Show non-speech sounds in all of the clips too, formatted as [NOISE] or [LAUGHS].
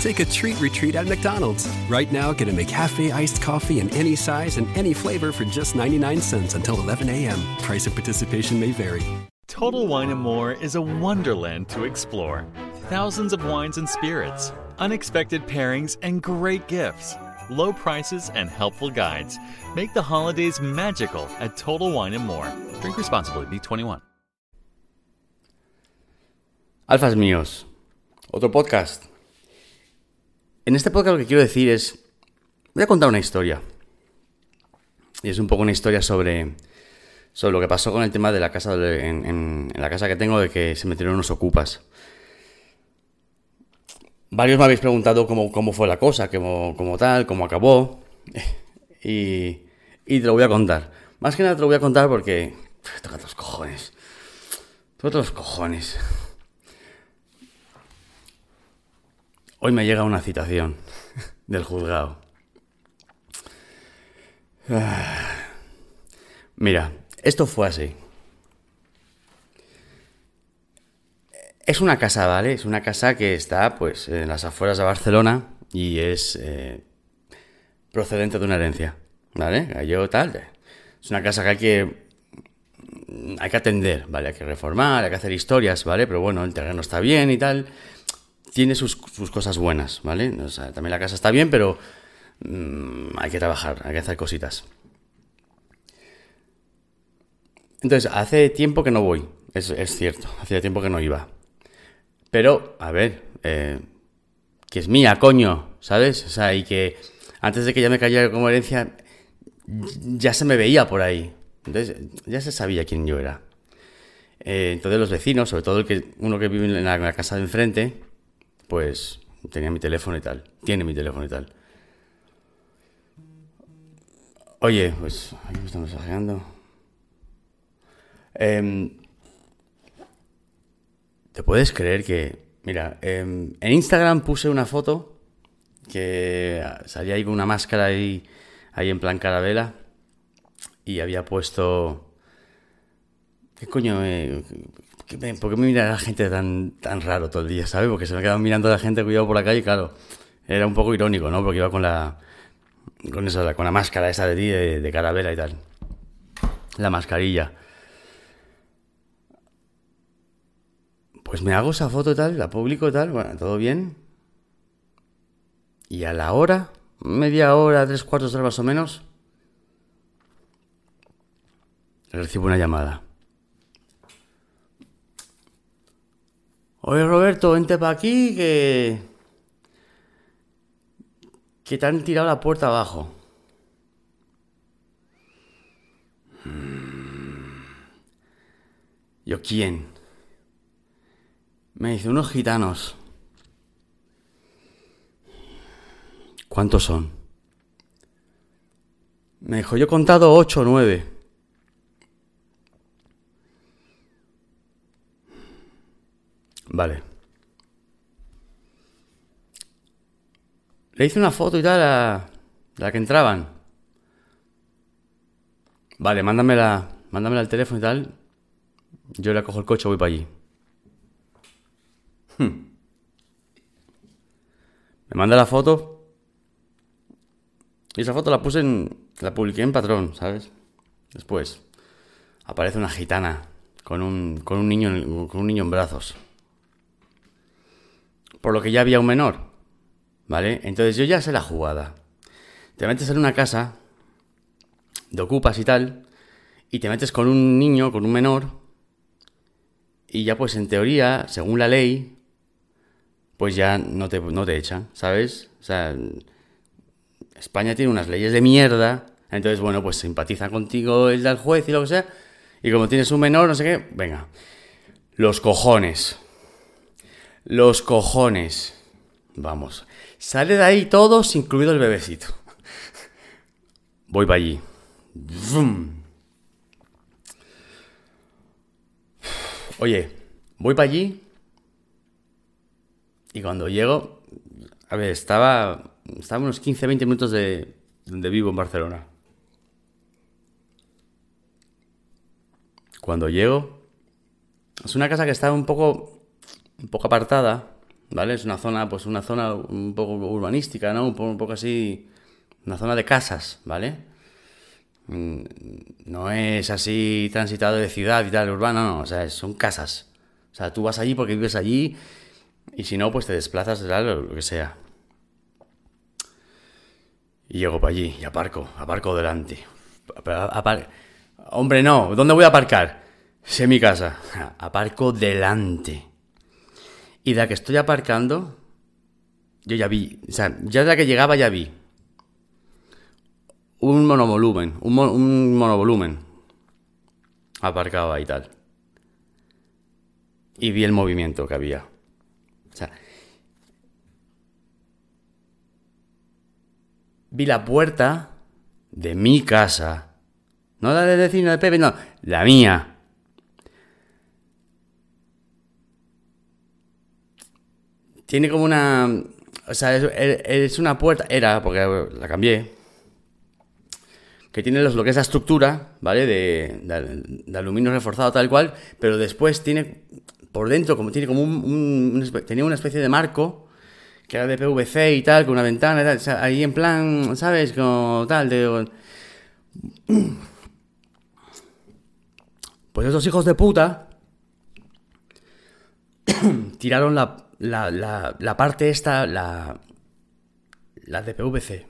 Take a treat retreat at McDonald's. Right now, get a McCafe iced coffee in any size and any flavor for just 99 cents until 11 a.m. Price and participation may vary. Total Wine and More is a wonderland to explore. Thousands of wines and spirits, unexpected pairings, and great gifts. Low prices and helpful guides make the holidays magical at Total Wine and More. Drink responsibly, B21. Alfas míos, otro podcast. En este podcast lo que quiero decir es, voy a contar una historia. Y es un poco una historia sobre, sobre lo que pasó con el tema de la casa, de- en, en- la casa que tengo, de que se metieron unos ocupas. Varios me habéis preguntado cómo, cómo fue la cosa, cómo, cómo tal, cómo acabó. [LAUGHS] Y, y te lo voy a contar. Más que nada te lo voy a contar porque... Toca los cojones. Toca los cojones. Hoy me llega una citación del juzgado. [SIGHS] Mira, esto fue así. Es una casa, ¿vale? Es una casa que está, pues, en las afueras de Barcelona y es eh, procedente de una herencia, ¿vale? Tal. Es una casa que hay que hay que atender, ¿vale? Hay que reformar, hay que hacer historias, ¿vale? Pero bueno, el terreno está bien y tal. Tiene sus, sus cosas buenas, ¿vale? O sea, también la casa está bien, pero mm, hay que trabajar, hay que hacer cositas. Entonces, hace tiempo que no voy, es, es cierto, hacía tiempo que no iba. Pero, a ver, eh, que es mía, coño, ¿sabes? O sea, y que antes de que ya me cayera como herencia, ya se me veía por ahí. Entonces, ya se sabía quién yo era. Eh, entonces los vecinos, sobre todo el que, uno que vive en la, en la casa de enfrente, pues tenía mi teléfono y tal. Tiene mi teléfono y tal. Oye, pues aquí me están mensajeando. Em, ¿Te puedes creer que, mira, em, en Instagram puse una foto que salía ahí una máscara ahí, ahí en plan carabela y había puesto... ¿Qué coño? eh? ¿Qué me- ¿Por qué me mira la gente tan, tan raro todo el día, ¿sabes? Porque se me quedaban mirando la gente cuidado por la calle claro, era un poco irónico, ¿no? Porque iba con la... Con, esa, con la máscara esa de ti, de, de carabela y tal. La mascarilla. Pues me hago esa foto y tal, la publico tal, bueno, todo bien. Y a la hora, media hora, tres cuartos de hora más o menos, recibo una llamada. Oye Roberto, vente para aquí que... que te han tirado la puerta abajo. Mm. Yo, ¿quién? Me dice, unos gitanos. ¿Cuántos son? Me dijo, yo he contado ocho o nueve. Vale. Le hice una foto y tal a la que entraban. Vale, mándamela, mándamela al teléfono y tal. Yo le cojo el coche y voy para allí. Hmm. Me manda la foto. Y esa foto la puse en. La publiqué en patrón, ¿sabes? Después. Aparece una gitana con un, con un niño en, con un niño en brazos. Por lo que ya había un menor. ¿Vale? Entonces yo ya sé la jugada. Te metes en una casa, de ocupas y tal, y te metes con un niño, con un menor, y ya pues en teoría, según la ley, pues ya no te, no te echan, ¿sabes? O sea, España tiene unas leyes de mierda, entonces bueno, pues simpatiza contigo el del juez y lo que sea, y como tienes un menor, no sé qué, venga, los cojones, los cojones, vamos. Sale de ahí todos, incluido el bebecito. Voy para allí. Oye, voy para allí. Y cuando llego, a ver, estaba, estaba unos 15, 20 minutos de donde vivo en Barcelona. Cuando llego, es una casa que está un poco, un poco apartada. ¿vale? Es una zona, pues una zona un poco urbanística, ¿no? Un poco, un poco así, una zona de casas, ¿vale? Mm, no es así transitado de ciudad y tal, urbano, no, o sea, son casas. O sea, tú vas allí porque vives allí y si no, pues te desplazas, tal, lo que sea. Y llego para allí y aparco, aparco delante. Hombre, no, ¿dónde voy a aparcar? Sé mi casa. [LAUGHS] Aparco delante. Y de la que estoy aparcando, yo ya vi, o sea, ya de la que llegaba ya vi un monovolumen, un, un monovolumen aparcado ahí tal. Y vi el movimiento que había. O sea, vi la puerta de mi casa. No la del vecino de Pepe, no, la mía. Tiene como una... O sea, es, una puerta... Era, porque la cambié. Que tiene lo que es la estructura, ¿vale? De, aluminio reforzado tal cual. Pero después tiene... Por dentro, como tiene como un, tenía una especie de marco que era de PVC y tal, con una ventana y tal, ahí en plan, ¿sabes? Como tal, de... Pues esos hijos de puta [COUGHS] tiraron la, la, la, la parte esta, la, la de PVC.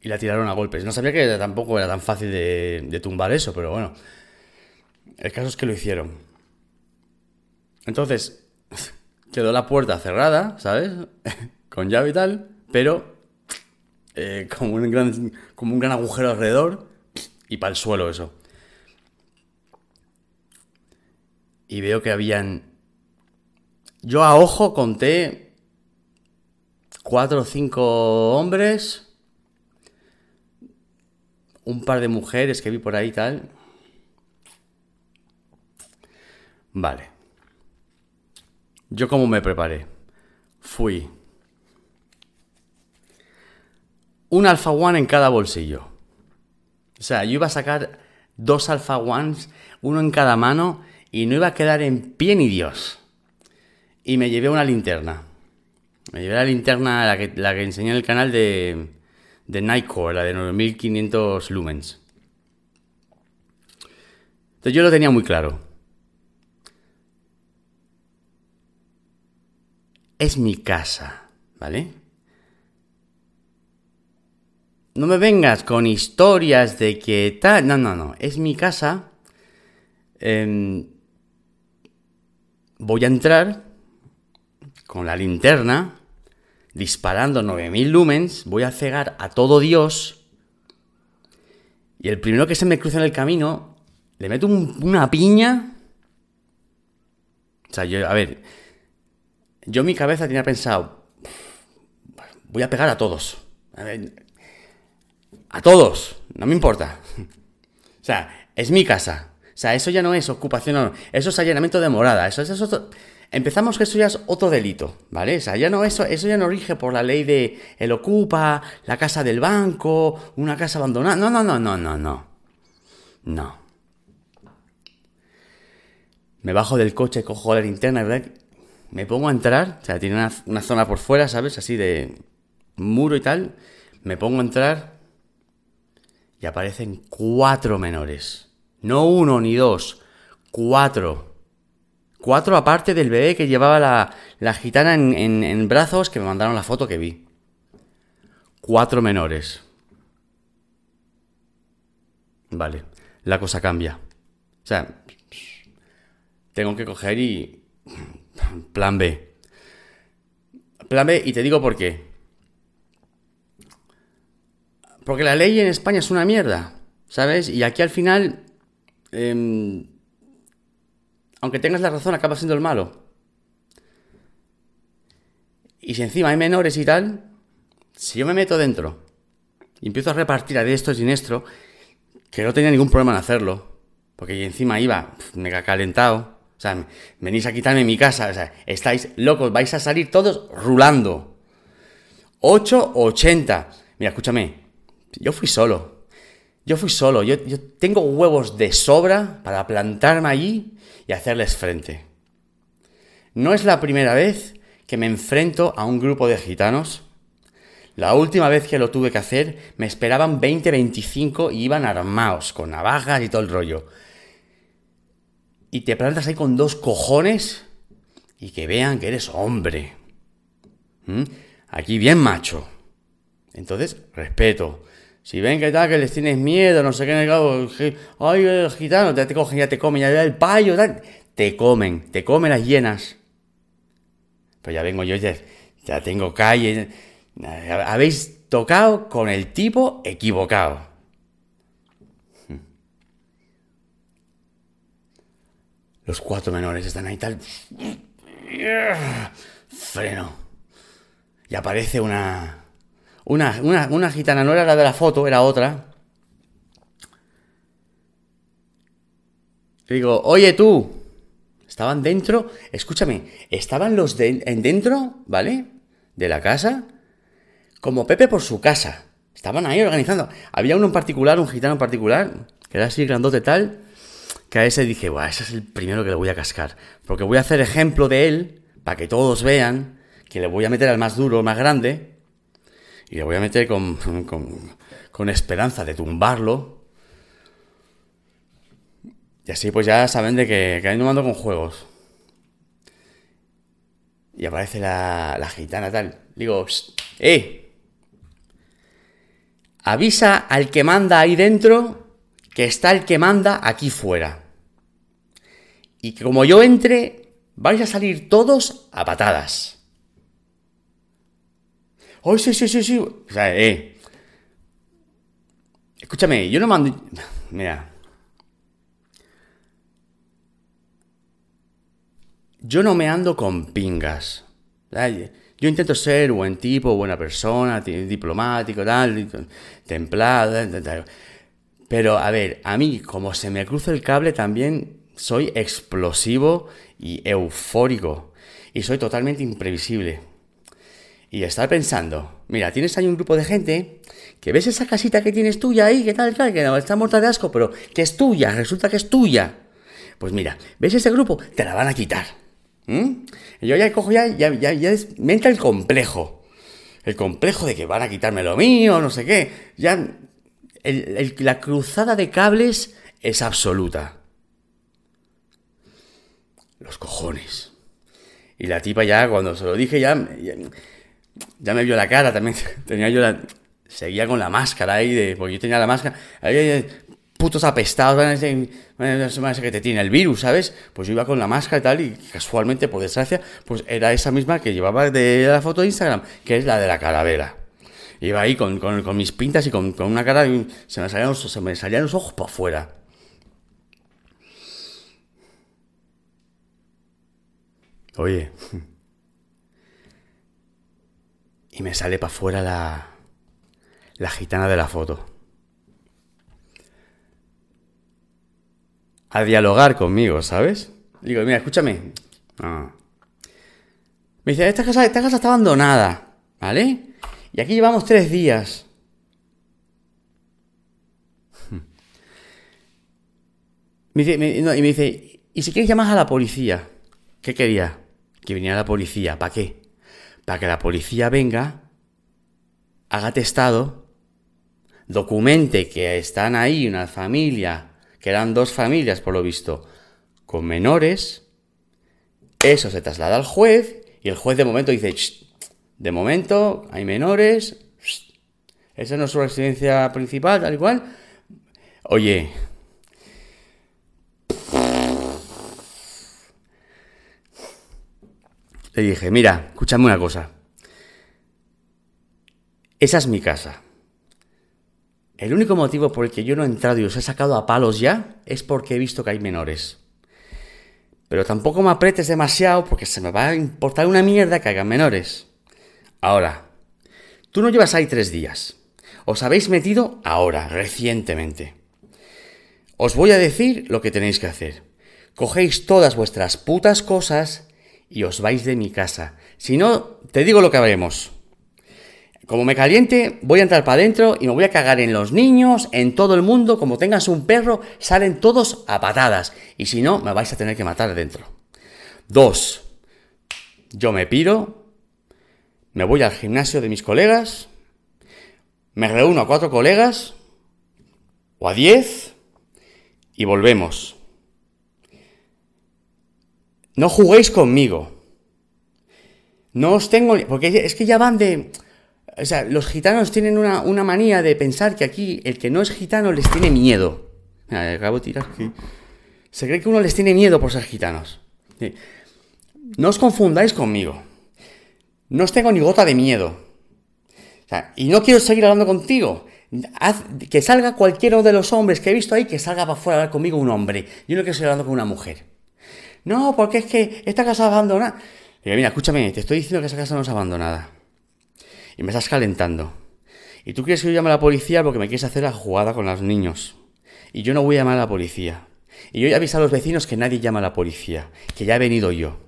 Y la tiraron a golpes. No sabía que tampoco era tan fácil de, tumbar eso, pero bueno. El caso es que lo hicieron. Entonces, [LAUGHS] quedó la puerta cerrada, ¿sabes? [LAUGHS] Con llave y tal, pero eh, un gran, como un gran agujero alrededor y para el suelo eso. Y veo que habían... Yo a ojo conté cuatro o cinco hombres, un par de mujeres que vi por ahí tal. Vale. Yo como me preparé. Fui. Un Alpha One en cada bolsillo. O sea, yo iba a sacar dos Alpha Ones, uno en cada mano y no iba a quedar en pie ni Dios. Y me llevé una linterna. Me llevé la linterna, la que, la enseñé en el canal de, de Nightcore, la de 9500 lumens. Entonces yo lo tenía muy claro. Es mi casa, ¿vale? No me vengas con historias de que tal. No, no, no. Es mi casa. Eh, voy a entrar con la linterna, disparando 9000 lumens, voy a cegar a todo Dios. Y el primero que se me cruza en el camino, le meto una piña. O sea, yo, a ver, yo mi cabeza tenía pensado, voy a pegar a todos. A, a todos, no me importa. [LAUGHS] O sea, es mi casa. O sea, eso ya no es ocupación, eso es allanamiento de morada. Eso, es otro... Empezamos que eso ya es otro delito, ¿vale? O sea, ya no, eso, eso ya no rige por la ley de el ocupa, la casa del banco, una casa abandonada. No, no, no, no, no, no. No. Me bajo del coche, cojo la linterna, ¿verdad? Me pongo a entrar, o sea, tiene una, una zona por fuera, ¿sabes? Así de muro y tal. Me pongo a entrar y aparecen cuatro menores. No uno ni dos, cuatro. Cuatro aparte del bebé que llevaba la, gitana en, brazos que me mandaron la foto que vi. Cuatro menores. Vale, la cosa cambia. O sea, tengo que coger y... Plan B. Plan B, y te digo por qué. Porque la ley en España es una mierda, ¿sabes? Y aquí al final Em, aunque tengas la razón, acaba siendo el malo. Y si encima hay menores y tal, si yo me meto dentro y empiezo a repartir a esto y siniestro, que no tenía ningún problema en hacerlo, porque encima iba mega calentado, o sea, venís a quitarme mi casa, o sea, estáis locos, vais a salir todos rulando. 8 o 80. Mira, escúchame, yo fui solo. Yo fui solo, yo, tengo huevos de sobra para plantarme allí y hacerles frente. No es la primera vez que me enfrento a un grupo de gitanos. La última vez que lo tuve que hacer me esperaban 20, 25 y iban armados, con navajas y todo el rollo. Y te plantas ahí con dos cojones y que vean que eres hombre. ¿Mm? Aquí bien macho. Entonces, respeto. Si ven que tal, que les tienes miedo, no sé qué, ay, el gitano, te, te cogen, ya te comen, ya el payo, tal, te comen, te comen las hienas. Pues ya vengo yo, ya, ya tengo calle. Habéis tocado con el tipo equivocado. Los cuatro menores están ahí tal. Freno. Y aparece una una, una, gitana, no era la de la foto, era otra. Digo, oye tú, estaban dentro, escúchame, estaban los de, en dentro, ¿vale? De la casa, como Pepe por su casa. Estaban ahí organizando. Había uno en particular, un gitano en particular, que era así grandote tal, que a ese dije, Buah, ese es el primero que le voy a cascar. Porque voy a hacer ejemplo de él, para que todos vean que le voy a meter al más duro, más grande, y le voy a meter con, con, esperanza de tumbarlo. Y así pues ya saben de que, que no mando con juegos. Y aparece la, la gitana tal. Digo, ¡eh! Avisa al que manda ahí dentro que está el que manda aquí fuera. Y que como yo entre, vais a salir todos a patadas. ¡Oh, sí, sí, sí, sí! O sea, eh. Escúchame, yo no mando. Mira. Yo no me ando con pingas. Yo intento ser buen tipo, buena persona, diplomático, tal, templado. Pero, a ver, a mí, como se me cruza el cable, también soy explosivo y eufórico. Y soy totalmente imprevisible y estar pensando, mira, tienes ahí un grupo de gente que ves esa casita que tienes tuya ahí, que tal, tal, que no, está muerta de asco, pero que es tuya, resulta que es tuya. Pues mira, ves ese grupo, te la van a quitar. Y yo ya cojo ya, ya, ya, ya me entra el complejo. El complejo de que van a quitarme lo mío, no sé qué. Ya, la cruzada de cables es absoluta. Los cojones. Y la tipa ya, cuando se lo dije, ya ya ya me vio la cara también. [LAUGHS] Tenía yo la. Seguía con la máscara ahí, de, porque yo tenía la máscara. Ahí, putos apestados, van a decir, que te tiene el virus, ¿sabes? Pues yo iba con la máscara y tal, y casualmente, por desgracia, pues era esa misma que llevaba de la foto de Instagram, que es la de la calavera. Iba ahí con, con, mis pintas y con, con una cara, y se me salían los, se me salían los ojos para afuera. Oye. [LAUGHS] Y me sale para afuera la, la gitana de la foto. A dialogar conmigo, ¿sabes? Digo, mira, escúchame. Me dice, esta casa, esta casa está abandonada, ¿vale? Y aquí llevamos tres días. [LAUGHS] Me dice, y me dice, ¿y si quieres llamas a la policía? ¿Qué quería? Que viniera la policía. ¿Para qué? Para que la policía venga, haga testado, documente que están ahí una familia, que eran dos familias por lo visto, con menores, eso se traslada al juez y el juez de momento dice, de momento hay menores, esa no es su residencia principal, tal y cual. Oye, Le dije, mira, escúchame una cosa. Esa es mi casa. El único motivo por el que yo no he entrado y os he sacado a palos ya es porque he visto que hay menores. Pero tampoco me apretes demasiado porque se me va a importar una mierda que hagan menores. Ahora, tú no llevas ahí tres días. Os habéis metido ahora, recientemente. Os voy a decir lo que tenéis que hacer. Cogéis todas vuestras putas cosas y os vais de mi casa. Si no, te digo lo que haremos. Como me caliente, voy a entrar para adentro y me voy a cagar en los niños, en todo el mundo. Como tengas un perro, salen todos a patadas. Y si no, me vais a tener que matar adentro. Dos, yo me piro, me voy al gimnasio de mis colegas, me reúno a cuatro colegas o a diez y volvemos. No juguéis conmigo. No os tengo... Porque es que ya van de... O sea, los gitanos tienen una, manía de pensar que aquí el que no es gitano les tiene miedo. Acabo de tirar aquí. Se cree que uno les tiene miedo por ser gitanos. No os confundáis conmigo. No os tengo ni gota de miedo. Y no quiero seguir hablando contigo. Haz, que salga cualquiera de los hombres que he visto ahí, que salga para afuera a hablar conmigo un hombre. Yo no quiero seguir hablando con una mujer. No, porque es que esta casa es abandonada. Digo, mira, escúchame, te estoy diciendo que esa casa no es abandonada. Y me estás calentando. Y tú quieres que yo llame a la policía porque me quieres hacer la jugada con los niños. Y yo no voy a llamar a la policía. Y yo ya avisado a los vecinos que nadie llama a la policía, que ya he venido yo.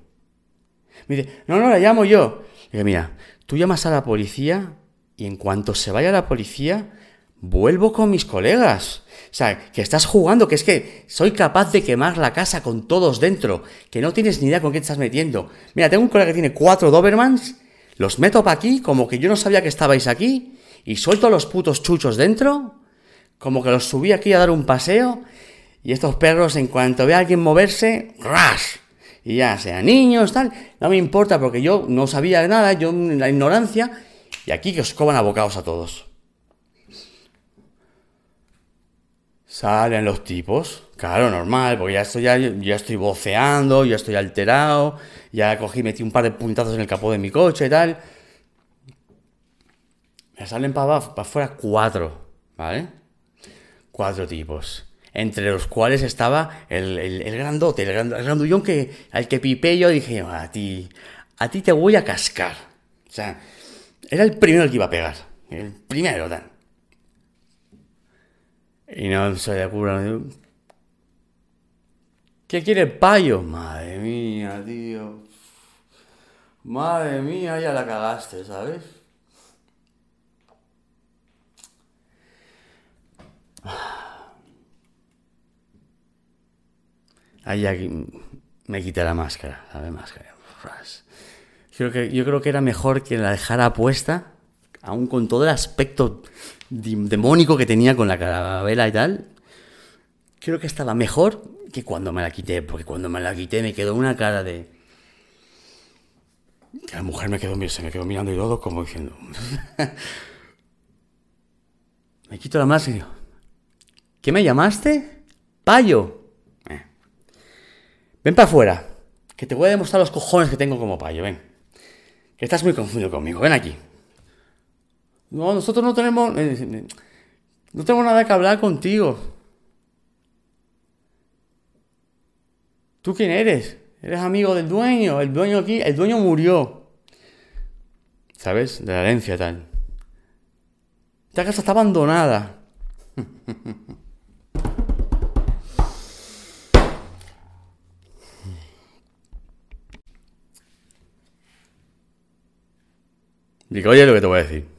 Me dice, no, no, la llamo yo. Digo, mira, tú llamas a la policía y en cuanto se vaya la policía, vuelvo con mis colegas. O sea, que estás jugando, que es que soy capaz de quemar la casa con todos dentro, que no tienes ni idea con qué estás metiendo. Mira, tengo un colega que tiene cuatro Dobermans, los meto para aquí, como que yo no sabía que estabais aquí, y suelto a los putos chuchos dentro, como que los subí aquí a dar un paseo, y estos perros, en cuanto ve a alguien moverse, ¡ras! Y ya, sea niños, tal, no me importa porque yo no sabía nada, yo en la ignorancia, y aquí que os coban a bocados a todos. Salen los tipos, claro, normal, porque ya estoy, ya, ya estoy voceando, ya estoy alterado, ya cogí, metí un par de puntazos en el capó de mi coche y tal. Me salen para, para afuera cuatro, ¿vale? Cuatro tipos. Entre los cuales estaba el, el, grandote, el, grandullón que, al que pipé yo dije, a ti, a ti te voy a cascar. O sea, era el primero el que iba a pegar. El primero, tal. Y no se le. ¿Qué quiere payo? Madre mía, tío. Madre mía, ya la cagaste, ¿sabes? Ahí aquí me quité la máscara, la máscara. Creo que, yo creo que era mejor que la dejara puesta, aún con todo el aspecto demónico que tenía con la carabela y tal, creo que estaba mejor que cuando me la quité, porque cuando me la quité me quedó una cara de... La mujer me quedó, se me quedó mirando y todo como diciendo... [LAUGHS] me quito la máscara y digo... ¿Qué me llamaste? Payo. Eh. Ven para afuera, que te voy a demostrar los cojones que tengo como payo, ven. Que estás muy confundido conmigo, ven aquí. No, nosotros no tenemos, eh, no tenemos nada que hablar contigo. ¿Tú quién eres? Eres amigo del dueño, el dueño aquí, el dueño murió. ¿Sabes? De la herencia tal. Esta casa está abandonada. [LAUGHS] Digo, oye lo que te voy a decir.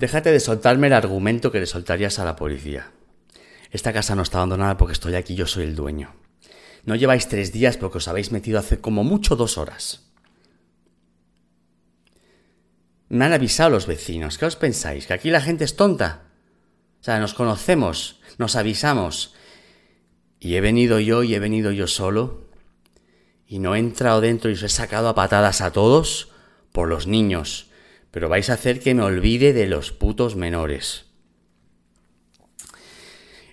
Déjate de soltarme el argumento que le soltarías a la policía. Esta casa no está abandonada porque estoy aquí, yo soy el dueño. No lleváis tres días porque os habéis metido hace como mucho dos horas. Me han avisado los vecinos. ¿Qué os pensáis? ¿Que aquí la gente es tonta? O sea, nos conocemos, nos avisamos. Y he venido yo y he venido yo solo. Y no he entrado dentro y os he sacado a patadas a todos por los niños. Pero vais a hacer que me olvide de los putos menores.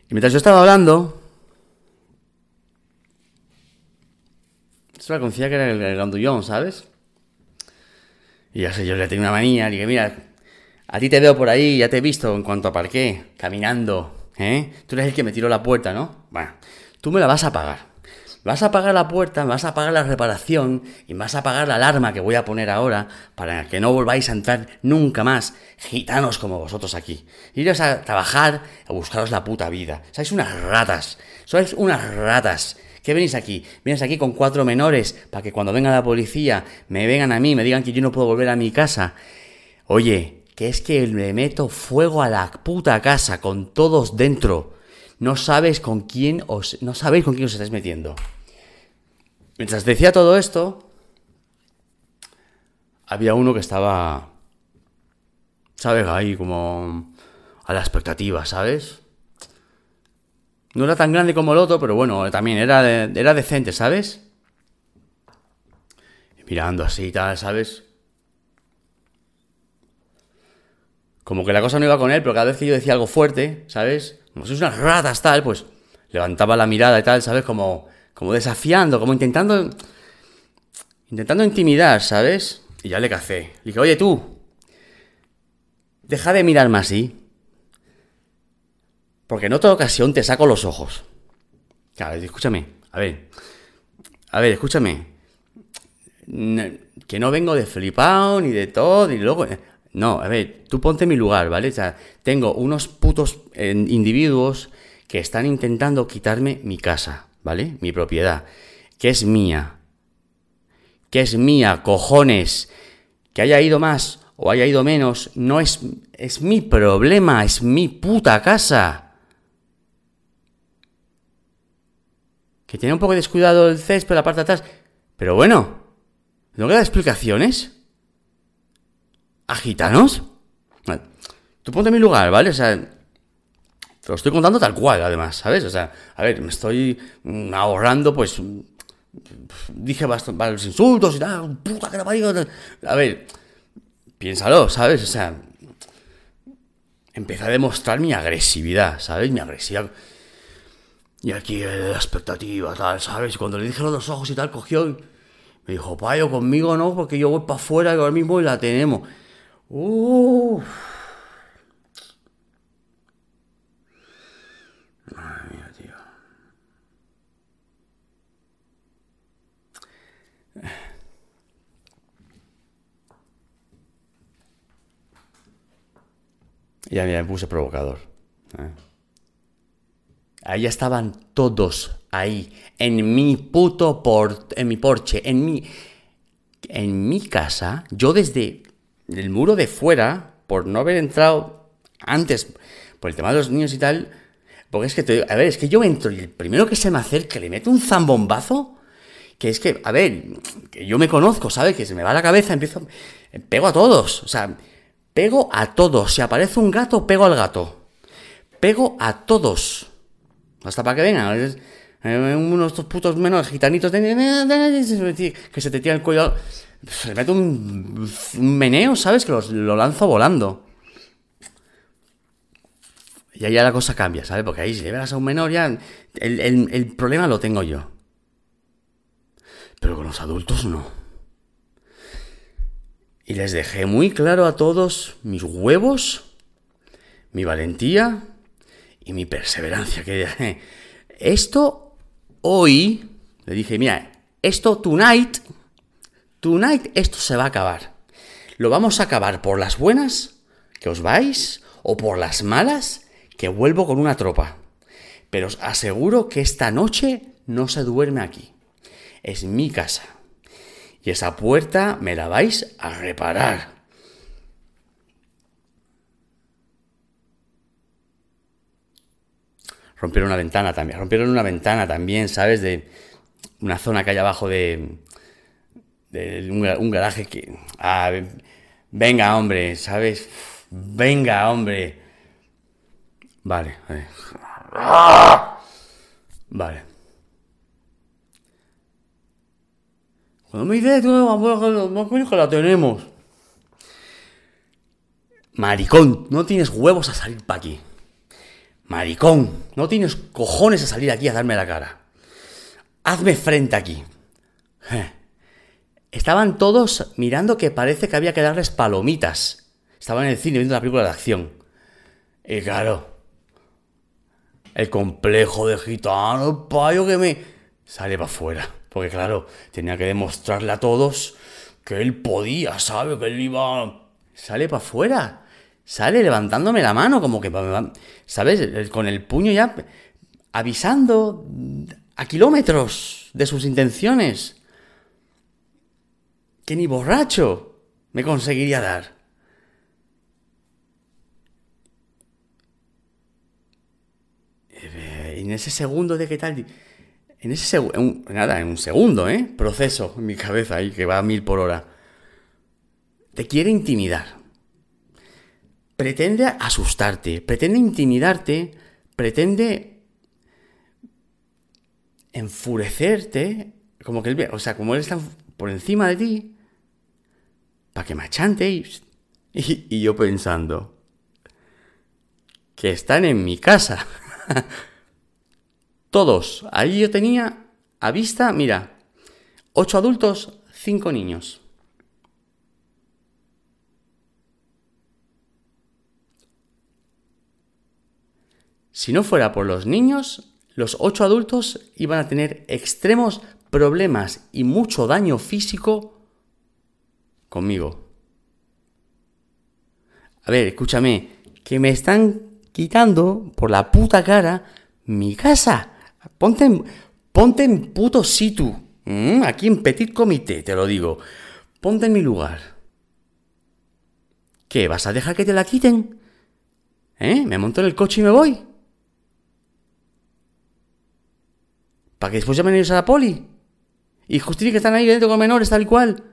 Y mientras yo estaba hablando, esto la conocía que era el, grandullón, ¿sabes? Y ya sé, yo le tenía una manía, dije, mira, a ti te veo por ahí, ya te he visto en cuanto aparqué, caminando, ¿eh? Tú eres el que me tiró la puerta, ¿no? Bueno, tú me la vas a pagar. Vas a pagar la puerta, vas a pagar la reparación y vas a pagar la alarma que voy a poner ahora para que no volváis a entrar nunca más gitanos como vosotros aquí. Iros a trabajar a buscaros la puta vida. Sois unas ratas. Sois unas ratas. ¿Qué venís aquí? Vienes aquí con cuatro menores para que cuando venga la policía me vengan a mí, me digan que yo no puedo volver a mi casa. Oye, que es que le meto fuego a la puta casa con todos dentro. No sabes con quién os, no sabéis con quién os estáis metiendo. Mientras decía todo esto, había uno que estaba, ¿sabes? Ahí como a la expectativa, ¿sabes? No era tan grande como el otro, pero bueno, también era, era decente, ¿sabes? mirando así y tal, ¿sabes? Como que la cosa no iba con él, pero cada vez que yo decía algo fuerte, ¿sabes? Como si unas ratas, tal, pues levantaba la mirada y tal, ¿sabes? Como como desafiando, como intentando, intentando intimidar, ¿sabes? Y ya le cacé. Le dije, oye tú, deja de mirarme así. Porque en otra ocasión te saco los ojos. Claro, escúchame, a ver, a ver, escúchame. Que no vengo de flipado ni de todo, y luego... No, a ver, tú ponte en mi lugar, ¿vale? O sea, tengo unos putos eh, individuos que están intentando quitarme mi casa. ¿vale? Mi propiedad, que es mía, que es mía, cojones, que haya ido más o haya ido menos, no es, es mi problema, es mi puta casa. Que tiene un poco descuidado el césped, la parte de atrás, pero bueno, ¿no queda explicaciones? ¿A gitanos? Tú ponte en mi lugar, ¿vale? O sea, te lo estoy contando tal cual, además, ¿sabes? O sea, a ver, me estoy mm, ahorrando, pues. Dije varios insultos y tal, puta que la parió. A ver, piénsalo, ¿sabes? O sea, empecé a demostrar mi agresividad, ¿sabes? Mi agresividad. Y aquí la expectativa, tal, ¿sabes? Cuando le dije los dos ojos y tal, cogió y me dijo, payo, conmigo no, porque yo voy para afuera y ahora mismo la tenemos. Uff. Ya me puse provocador. ¿eh? Ahí estaban todos, ahí, en mi puto por, en mi porche, en mi, en mi casa, yo desde el muro de fuera, por no haber entrado antes, por el tema de los niños y tal, porque es que, te, a ver, es que yo entro y el primero que se me acerca le meto un zambombazo, que es que, a ver, que yo me conozco, ¿sabes? Que se me va la cabeza, empiezo, pego a todos, o sea, Pego a todos. Si aparece un gato, pego al gato. Pego a todos. Hasta para que vengan. Eh, uno de estos putos menos gitanitos que se te tira el cuello. Se mete un, meneo, ¿sabes? Que lo lanzo volando. Y ahí ya la cosa cambia, ¿sabes? Porque ahí si le veas a un menor ya... El, el problema lo tengo yo. Pero con los adultos no. Y les dejé muy claro a todos mis huevos, mi valentía y mi perseverancia. Que esto hoy, le dije, mira, esto tonight, tonight esto se va a acabar. Lo vamos a acabar por las buenas, que os vais, o por las malas, que vuelvo con una tropa. Pero os aseguro que esta noche no se duerme aquí. Es mi casa. Y esa puerta me la vais a reparar. Rompieron una ventana también. Rompieron una ventana también, ¿sabes? De una zona que hay abajo de, de un, garaje que... Ah, venga, hombre, ¿sabes? Venga, hombre. Vale, vale. Vale. Cuando me dices, no coño que la tenemos. Maricón, no tienes huevos a salir para aquí. Maricón, no tienes cojones a salir aquí a darme la cara. Hazme frente aquí. Estaban todos mirando que parece que había que darles palomitas. Estaban en el cine viendo la película de acción. Y claro, el complejo de gitano, payo que me... Sale para afuera. Porque claro, tenía que demostrarle a todos que él podía, ¿sabe? Que él iba... Sale para afuera. Sale levantándome la mano, como que... ¿Sabes? Con el puño ya avisando a kilómetros de sus intenciones. Que ni borracho me conseguiría dar. En ese segundo de qué tal en ese nada, en un segundo, ¿eh? Proceso en mi cabeza ahí que va a mil por hora. Te quiere intimidar. Pretende asustarte, pretende intimidarte, pretende enfurecerte, como que él, o sea, como él está por encima de ti, para que me [LAUGHS] y yo pensando que están en mi casa. [LAUGHS] Todos. Ahí yo tenía a vista, mira, ocho adultos, cinco niños. Si no fuera por los niños, los ocho adultos iban a tener extremos problemas y mucho daño físico conmigo. A ver, escúchame, que me están quitando por la puta cara mi casa. Ponte en, ponte en puto situ. Aquí en Petit Comité, te lo digo. Ponte en mi lugar. ¿Qué? ¿Vas a dejar que te la quiten? ¿Eh? ¿Me monto en el coche y me voy? ¿Para que después llamen ellos a la poli? Y justifiquen que están ahí dentro con menores tal y cual.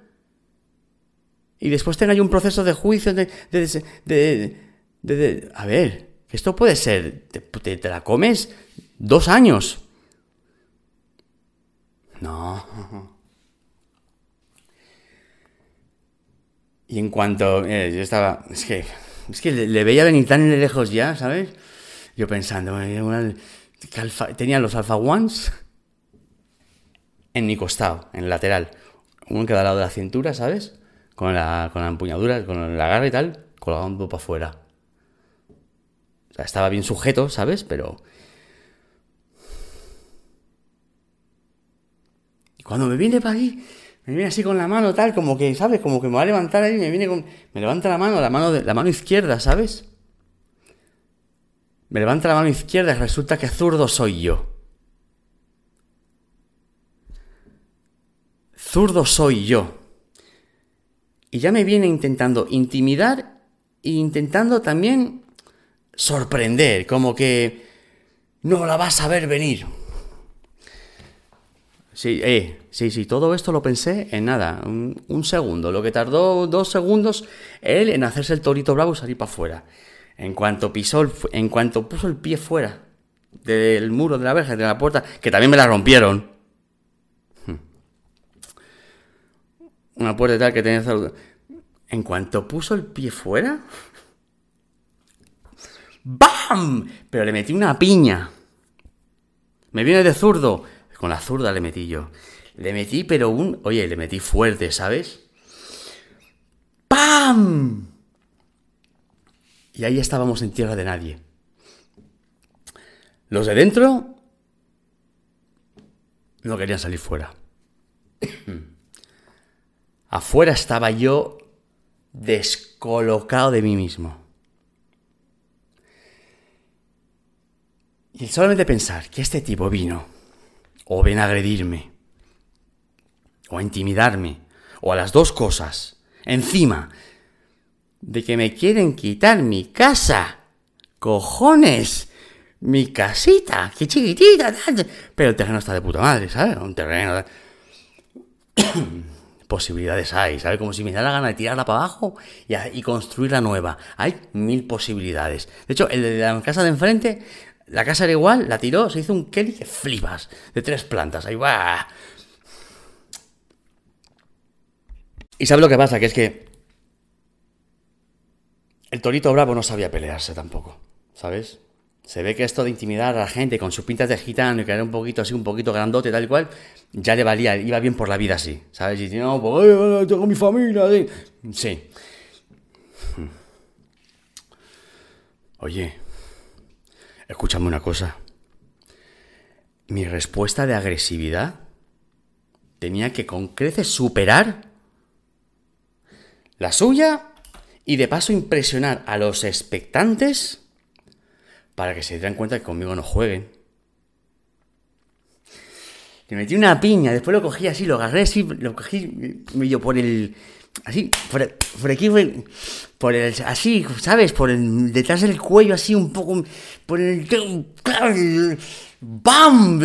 Y después tenga yo un proceso de juicio de... de, de, a ver, esto puede ser... te la comes dos años. No. Y en cuanto. Eh, yo estaba. Es que. Es que le, veía venir tan lejos ya, ¿sabes? Yo pensando. Tenía los Alpha Ones en mi costado, en el lateral. Uno que da al lado de la cintura, ¿sabes? Con la, con la empuñadura, con la garra y tal, colgando para afuera. O sea, estaba bien sujeto, ¿sabes? Pero Cuando me viene para aquí, me viene así con la mano tal, como que, ¿sabes? Como que me va a levantar ahí, me viene con... Me levanta la mano, la mano, de, la mano izquierda, ¿sabes? Me levanta la mano izquierda y resulta que zurdo soy yo. Zurdo soy yo. Y ya me viene intentando intimidar e intentando también sorprender, como que no la vas a ver venir. Sí, eh, sí, sí, todo esto lo pensé en nada, un, segundo. Lo que tardó dos segundos él en hacerse el torito bravo y salir para afuera. En cuanto pisó, en cuanto puso el pie fuera del muro de la verja, de la puerta, que también me la rompieron. Una puerta tal que tenía... En cuanto puso el pie fuera... ¡Bam! Pero le metí una piña. Me viene de zurdo con la zurda le metí yo. Le metí, pero un... Oye, le metí fuerte, ¿sabes? ¡Pam! Y ahí estábamos en tierra de nadie. Los de dentro no querían salir fuera. Afuera estaba yo descolocado de mí mismo. Y solamente pensar que este tipo vino, o ven a agredirme, o a intimidarme, o a las dos cosas, encima de que me quieren quitar mi casa, cojones, mi casita, qué chiquitita, pero el terreno está de puta madre, ¿sabes? Un terreno... posibilidades hay, ¿sabes? Como si me diera la gana de tirarla para abajo y, y construir la nueva. Hay mil posibilidades. De hecho, el de la casa de enfrente la casa era igual, la tiró, se hizo un Kelly que flipas, de tres plantas, ahí va. Y ¿sabes lo que pasa? Que es que el Torito Bravo no sabía pelearse tampoco, ¿sabes? Se ve que esto de intimidar a la gente con sus pintas de gitano y que era un poquito así, un poquito grandote, tal y cual, ya le valía, iba bien por la vida así, ¿sabes? Y no, pues tengo mi familia, ¿sí? sí. Oye, Escúchame una cosa. Mi respuesta de agresividad tenía que con creces superar la suya y de paso impresionar a los expectantes para que se den cuenta que conmigo no jueguen. Le metí una piña, después lo cogí así, lo agarré así, lo cogí medio por el, así, por, por aquí, por el, así, ¿sabes? Por el, detrás del cuello, así un poco, por el, ¡bam!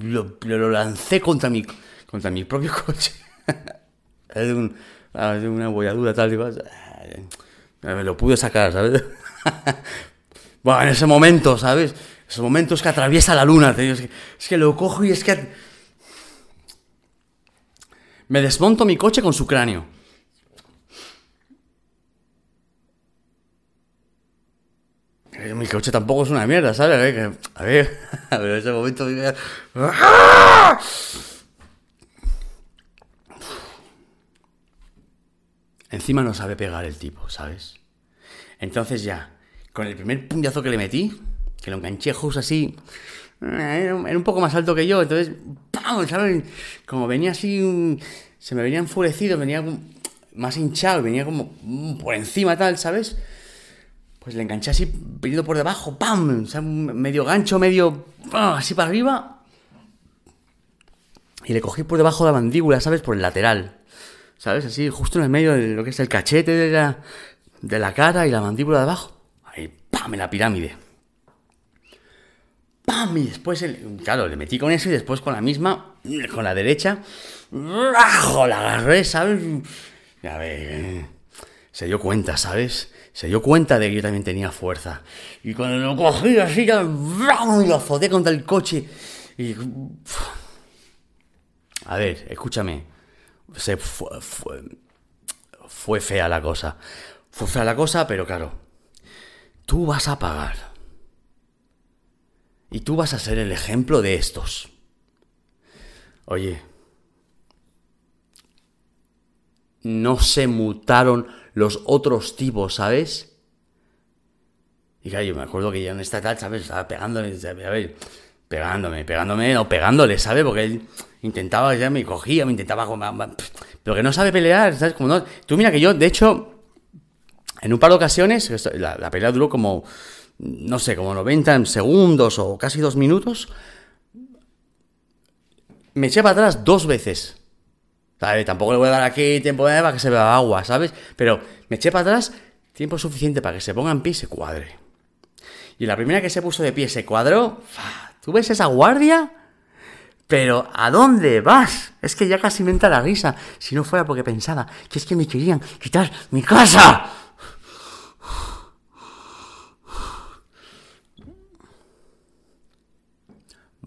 Lo, lancé contra mi, contra mi propio coche. [LAUGHS] de, ah, de una bolladura tal y cual. Me lo pude sacar, ¿sabes? [LAUGHS] bueno, en ese momento, ¿sabes? Esos momentos que atraviesa la luna, es que, lo cojo y es que me desmonto mi coche con su cráneo. Mi coche tampoco es una mierda, ¿sabes? A ver, a ver, [LAUGHS] en ese momento... Encima no sabe pegar el tipo, ¿sabes? Entonces ya, con el primer puñazo que le metí, que lo enganché justo así, era un poco más alto que yo, entonces, ¡pam! ¿sabes? Como venía así, se me venía enfurecido, venía más hinchado, venía como por encima tal, ¿sabes? Pues le enganché así, venido por debajo, ¡pam! O sea, medio gancho, medio, así para arriba. Y le cogí por debajo de la mandíbula, ¿sabes? Por el lateral. ¿Sabes? Así, justo en el medio de lo que es el cachete de la, de la cara y la mandíbula de abajo. Ahí, ¡pam! En la pirámide. ¡Pam! Y después, claro, le metí con eso y después con la misma, con la derecha, ¡rajo! La agarré, ¿sabes? A ver, se dio cuenta, ¿sabes? Se dio cuenta de que yo también tenía fuerza. Y cuando lo cogí así, ya, y lo azoté contra el coche. Y... A ver, escúchame. Se fue, fue, fue fea la cosa. Fea la cosa, pero claro, tú vas a pagar y tú vas a ser el ejemplo de estos. Oye, no se mutaron los otros tipos, ¿sabes? Y claro, yo me acuerdo que ya en esta tal, ¿sabes? Estaba pegándole, a ver, pegándome, pegándome, no pegándole, ¿sabes? Porque él intentaba, ya me cogía, me intentaba, pero que no sabe pelear, ¿sabes? Como no, tú mira que yo, de hecho, en un par de ocasiones, la, la pelea duró como no sé, como 90 segundos o casi dos minutos, me eché para atrás dos veces. ¿Sabes? Tampoco le voy a dar aquí tiempo para que se vea agua, ¿sabes? Pero me eché para atrás tiempo suficiente para que se ponga en pie y se cuadre. Y la primera que se puso de pie se cuadró. ¿Tú ves esa guardia? Pero ¿a dónde vas? Es que ya casi me entra la risa. Si no fuera porque pensaba que es que me querían quitar mi casa.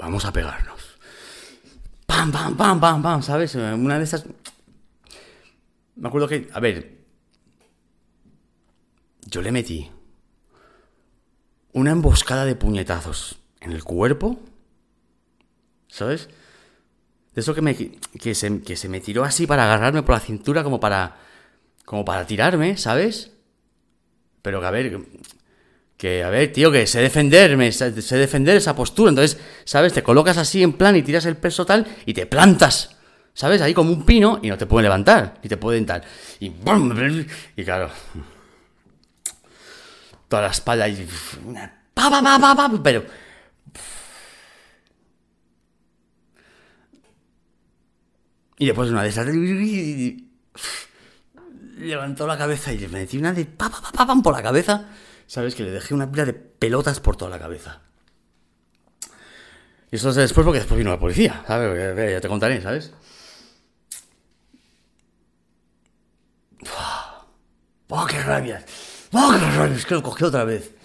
Vamos a pegarnos. Pam, pam, pam, pam, pam, ¿sabes? Una de esas... Me acuerdo que, a ver, yo le metí una emboscada de puñetazos en el cuerpo, ¿sabes? De eso que, me, que, se, que se me tiró así para agarrarme por la cintura como para, como para tirarme, ¿sabes? Pero que a ver, que, a ver, tío, que sé defenderme, sé defender esa postura. Entonces, ¿sabes? Te colocas así en plan y tiras el peso tal y te plantas, ¿sabes? Ahí como un pino y no te pueden levantar, y te pueden tal. Y, y claro, toda la espalda y... Pa, pa, pa, pa, pero... Y después una de esas... Levantó la cabeza y le metí una de... Pa, pa, pa, pa, por la cabeza. ¿Sabes? Que le dejé una pila de pelotas por toda la cabeza. Y eso es después porque después vino la policía, ¿sabes? Ya te contaré, ¿sabes? ¡Oh, qué rabia! ¡Oh, qué rabia! Es que lo cogí otra vez.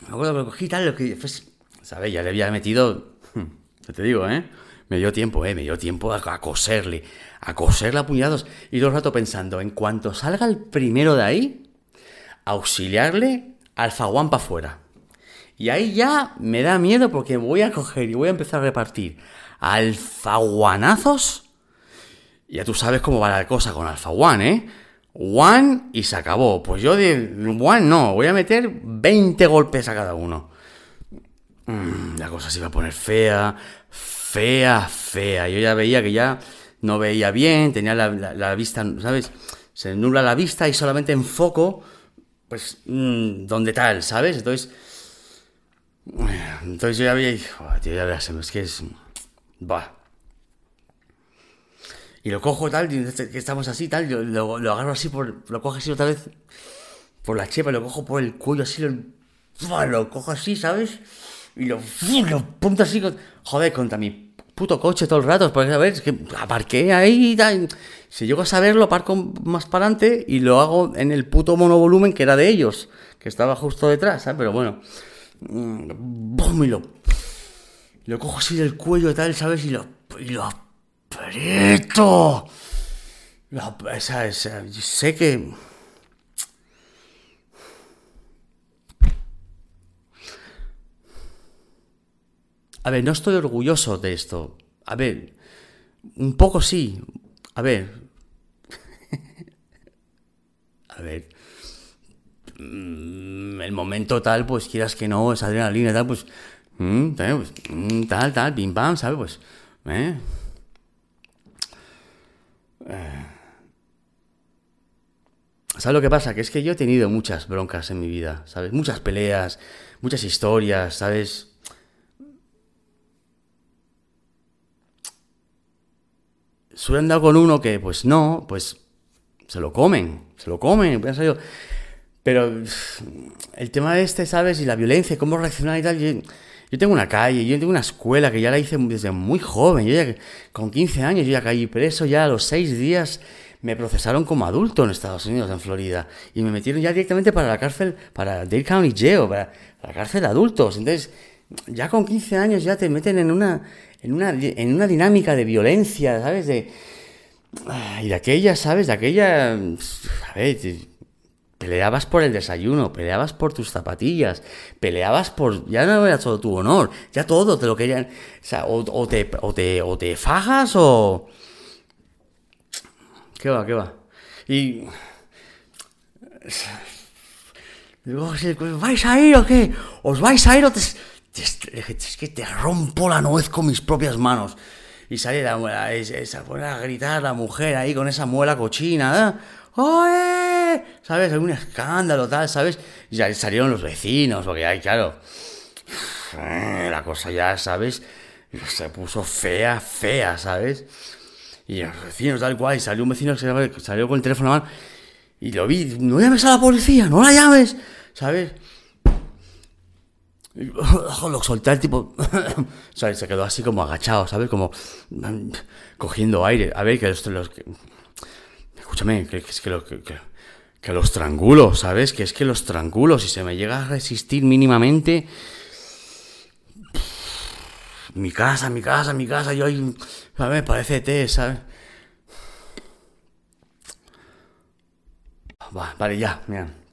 Me acuerdo que lo cogí tal, lo que... Pues, ¿Sabes? Ya le había metido... Hmm, te digo, ¿eh? Me dio tiempo, ¿eh? Me dio tiempo a coserle. A coserle a puñados. Y todo el rato pensando, en cuanto salga el primero de ahí, auxiliarle al faguán para afuera. Y ahí ya me da miedo porque voy a coger y voy a empezar a repartir alfaguanazos. Ya tú sabes cómo va la cosa con alfa one, ¿eh? One y se acabó. Pues yo de one no, voy a meter 20 golpes a cada uno. Mm, la cosa se iba a poner fea, fea, fea. Yo ya veía que ya no veía bien, tenía la, vista, ¿sabes? Se nubla la vista y solamente enfoco, pues, mm, donde tal, ¿sabes? Entonces, entonces yo ya veía, tío, ya verás, es que es, va. Y lo cojo tal, que estamos así, tal, yo lo, agarro así, por, lo cojo así otra vez por la chepa, lo cojo por el cuello así, lo, lo cojo así, ¿sabes? Y lo, lo punto así, joder, contra mi puto coche todo el rato, porque a ver, es que aparqué ahí, si llego a saberlo, aparco más para adelante y lo hago en el puto monovolumen que era de ellos, que estaba justo detrás, ¿sabes? Pero bueno, mm, ¡bum! Y lo, lo cojo así del cuello y tal, ¿sabes? Y lo, y lo aprieto. Lo, esa, esa, sé que... A ver, no estoy orgulloso de esto. A ver, un poco sí. A ver. [LAUGHS] A ver. Mm, el momento tal, pues quieras que no, esa adrenalina tal, pues. Mm, tal, pues, mm, tal, tal, pim pam, ¿sabes? Pues. ¿eh? Eh. ¿Sabes lo que pasa? Que es que yo he tenido muchas broncas en mi vida, ¿sabes? Muchas peleas, muchas historias, ¿sabes? Suelen dar con uno que, pues no, pues se lo comen, se lo comen, Pero el tema de este, ¿sabes? Y la violencia, cómo reaccionar y tal. Yo, tengo una calle, yo tengo una escuela que ya la hice desde muy joven. Yo ya, con 15 años, yo ya caí preso, ya a los 6 días me procesaron como adulto en Estados Unidos, en Florida. Y me metieron ya directamente para la cárcel, para Dale County Jail, para la cárcel de adultos. Entonces, ya con 15 años ya te meten en una en una, en una dinámica de violencia, ¿sabes? De, y de aquella, ¿sabes? De aquella... A ver, peleabas por el desayuno, peleabas por tus zapatillas, peleabas por... Ya no era todo tu honor, ya todo te lo querían... O sea, o, te, o, te, o te fajas o... ¿Qué va, qué va? Y... ¿os vais a ir o qué? ¿Os vais a ir o te es que te rompo la nuez con mis propias manos. Y sale la muela, se pone a gritar la mujer ahí con esa muela cochina. ¿eh? ¿Sabes? Algún escándalo, tal, ¿sabes? Y ya salieron los vecinos, porque ahí, claro, [SIGHS] la cosa ya, ¿sabes? Se puso fea, fea, ¿sabes? Y los vecinos, tal cual, y salió un vecino que salió con el teléfono a y lo vi, no llames a la policía, no la llames, ¿sabes? [LAUGHS] lo solté al tipo. [LAUGHS] ¿sabes? Se quedó así como agachado, ¿sabes? Como mm, cogiendo aire. A ver, que los. los escúchame, que, es que, lo, que, que, los trangulos, ¿sabes? Que es que los trangulos, si se me llega a resistir mínimamente. Mi casa, mi casa, mi casa, yo ahí. ¿Sabes? Parece té, ¿sabes? vale, ya, mira.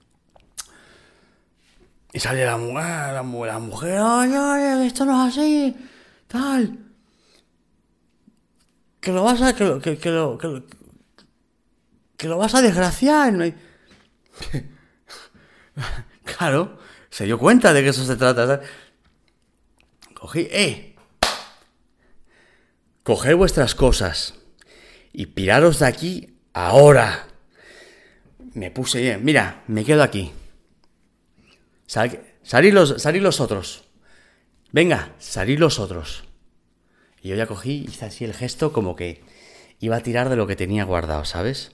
Y sale la mujer, la, mujer, la mujer, ay, ay, esto no es así, tal. Que lo vas a, que lo, que, lo, que lo, que lo vas a desgraciar. [LAUGHS] claro, se dio cuenta de que eso se trata. Cogí, ¡eh! Coged vuestras cosas y piraros de aquí ahora. Me puse bien, mira, me quedo aquí. Sal, salid, los, los otros. Venga, salid los otros. Y yo ya cogí, hice así el gesto como que iba a tirar de lo que tenía guardado, ¿sabes?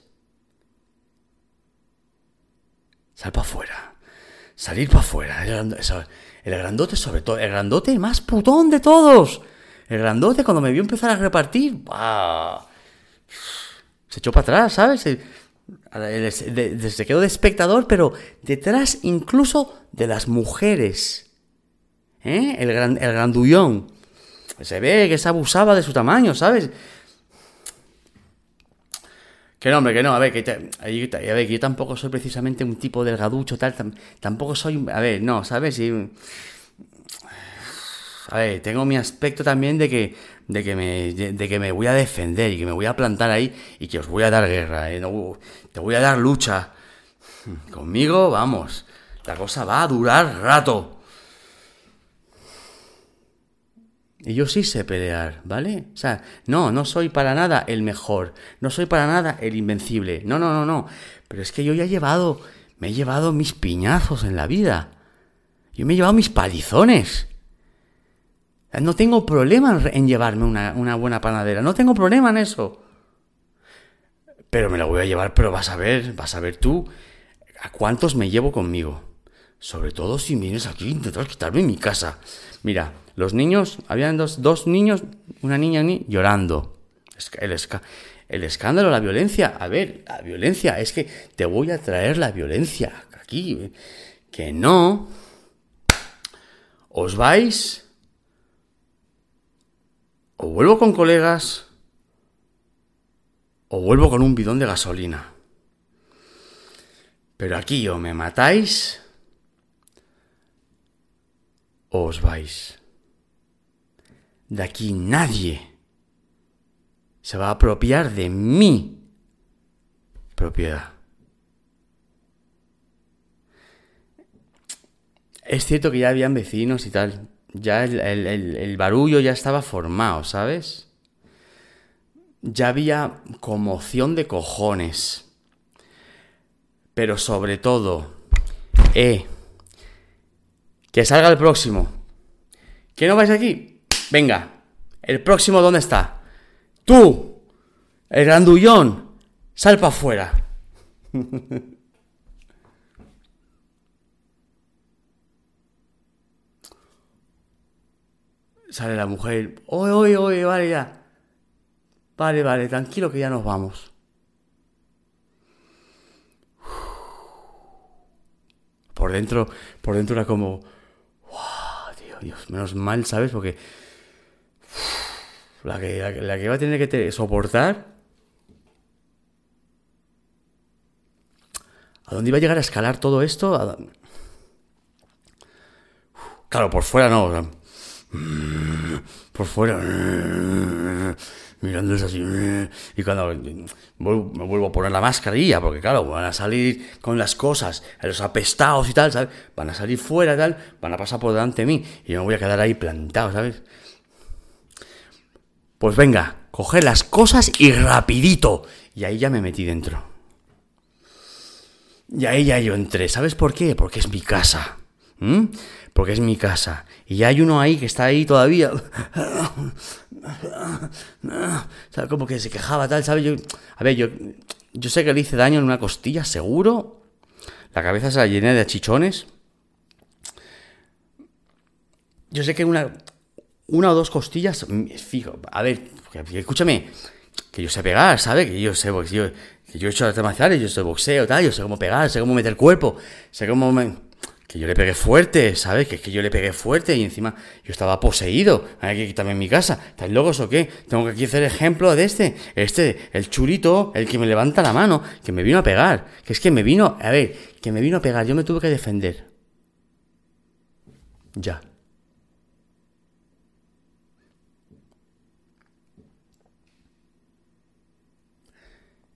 Sal para afuera. Salir para afuera. El, grandote sobre todo. El grandote más putón de todos. El grandote cuando me vio empezar a repartir. Se echó para atrás, ¿sabes? Se quedó de espectador, pero detrás incluso de las mujeres. ¿Eh? El, gran, el grandullón. Se ve que se abusaba de su tamaño, ¿sabes? Que no, hombre, que no, a ver, que, a ver, que yo tampoco soy precisamente un tipo delgaducho, tal, tampoco soy, a ver, no, ¿sabes? a ver, tengo mi aspecto también de que, de que, me, que me voy a defender y que me voy a plantar ahí y que os voy a dar guerra, ¿eh? te voy a dar lucha. Conmigo, vamos, la cosa va a durar rato. Y yo sí sé pelear, ¿vale? O sea, no, no soy para nada el mejor, no soy para nada el invencible, no, no, no, no. Pero es que yo ya he llevado, me he llevado mis piñazos en la vida. Yo me he llevado mis palizones. No tengo problema en llevarme una, una buena panadera, no tengo problema en eso. Pero me la voy a llevar, pero vas a ver, vas a ver tú a cuántos me llevo conmigo. Sobre todo si vienes aquí a intentar quitarme mi casa. Mira, los niños, habían dos, dos niños, una niña y llorando. El, escándalo, la violencia. A ver, la violencia, es que te voy a traer la violencia aquí. Que no. Os vais. O vuelvo con colegas. O vuelvo con un bidón de gasolina. Pero aquí o me matáis. Os vais. De aquí nadie se va a apropiar de mi propiedad. Es cierto que ya habían vecinos y tal. Ya el, barullo ya estaba formado, ¿sabes? Ya había conmoción de cojones. Pero sobre todo, eh, que salga el próximo. ¿Que no vais aquí? Venga, el próximo, ¿dónde está? Tú, el grandullón, sal para afuera. [LAUGHS] Sale la mujer. Oye, oye, oye, vale, ya. Vale, vale, tranquilo que ya nos vamos. Por dentro, por dentro era como. Dios, menos mal, ¿sabes? Porque la que, la, que va a tener que soportar. ¿A dónde iba a llegar a escalar todo esto? Claro, por fuera no. Por fuera. Mirando así. Y cuando me vuelvo a poner la mascarilla, porque claro, van a salir con las cosas, los apestados y tal, ¿sabes? Van a salir fuera y tal, van a pasar por delante de mí y yo me voy a quedar ahí plantado, ¿sabes? Pues venga, coger las cosas y rapidito. Y ahí ya me metí dentro. Y ahí ya yo entré. ¿Sabes por qué? Porque es mi casa. Porque es mi casa. Y hay uno ahí que está ahí todavía. [LAUGHS] [SIGHS] Como que se quejaba tal, ¿sabes? Yo, a ver, yo, yo sé que le hice daño en una costilla, seguro. La cabeza se la llené de achichones. Yo sé que una, una o dos costillas, mm, fijo, a ver, escúchame, que yo sé pegar, ¿sabes? Que yo sé, yo, que yo he hecho artes marciales, yo sé boxeo, tal, yo sé cómo pegar, sé cómo meter cuerpo, sé cómo... Que yo le pegué fuerte, ¿sabes? Que es que yo le pegué fuerte y encima yo estaba poseído. Hay que quitarme mi casa. ¿Estáis locos o qué? Tengo que aquí hacer ejemplo de este. Este, el churito, el que me levanta la mano, que me vino a pegar. Que es que me vino, a ver, que me vino a pegar. Yo me tuve que defender. Ya.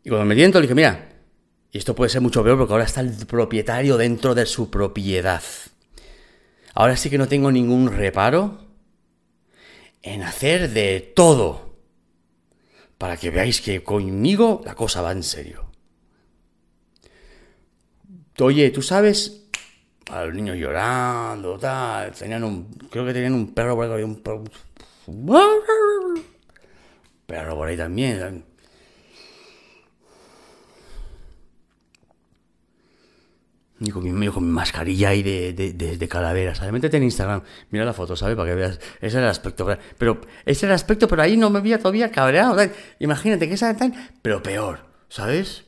Y cuando me dentro le dije, mira, Y esto puede ser mucho peor porque ahora está el propietario dentro de su propiedad. Ahora sí que no tengo ningún reparo en hacer de todo para que veáis que conmigo la cosa va en serio. Oye, ¿tú sabes? A los niños llorando, tal. Tenían un. Creo que tenían un perro por ahí, un perro. Perro por ahí también. Con mi, con mi mascarilla ahí de, de, de, calavera, ¿sabes? Métete en Instagram, mira la foto, ¿sabes? Para que veas. Ese es el aspecto. Pero ese es el aspecto, pero ahí no me veía todavía cabreado. Imagínate que esa pero peor, ¿sabes?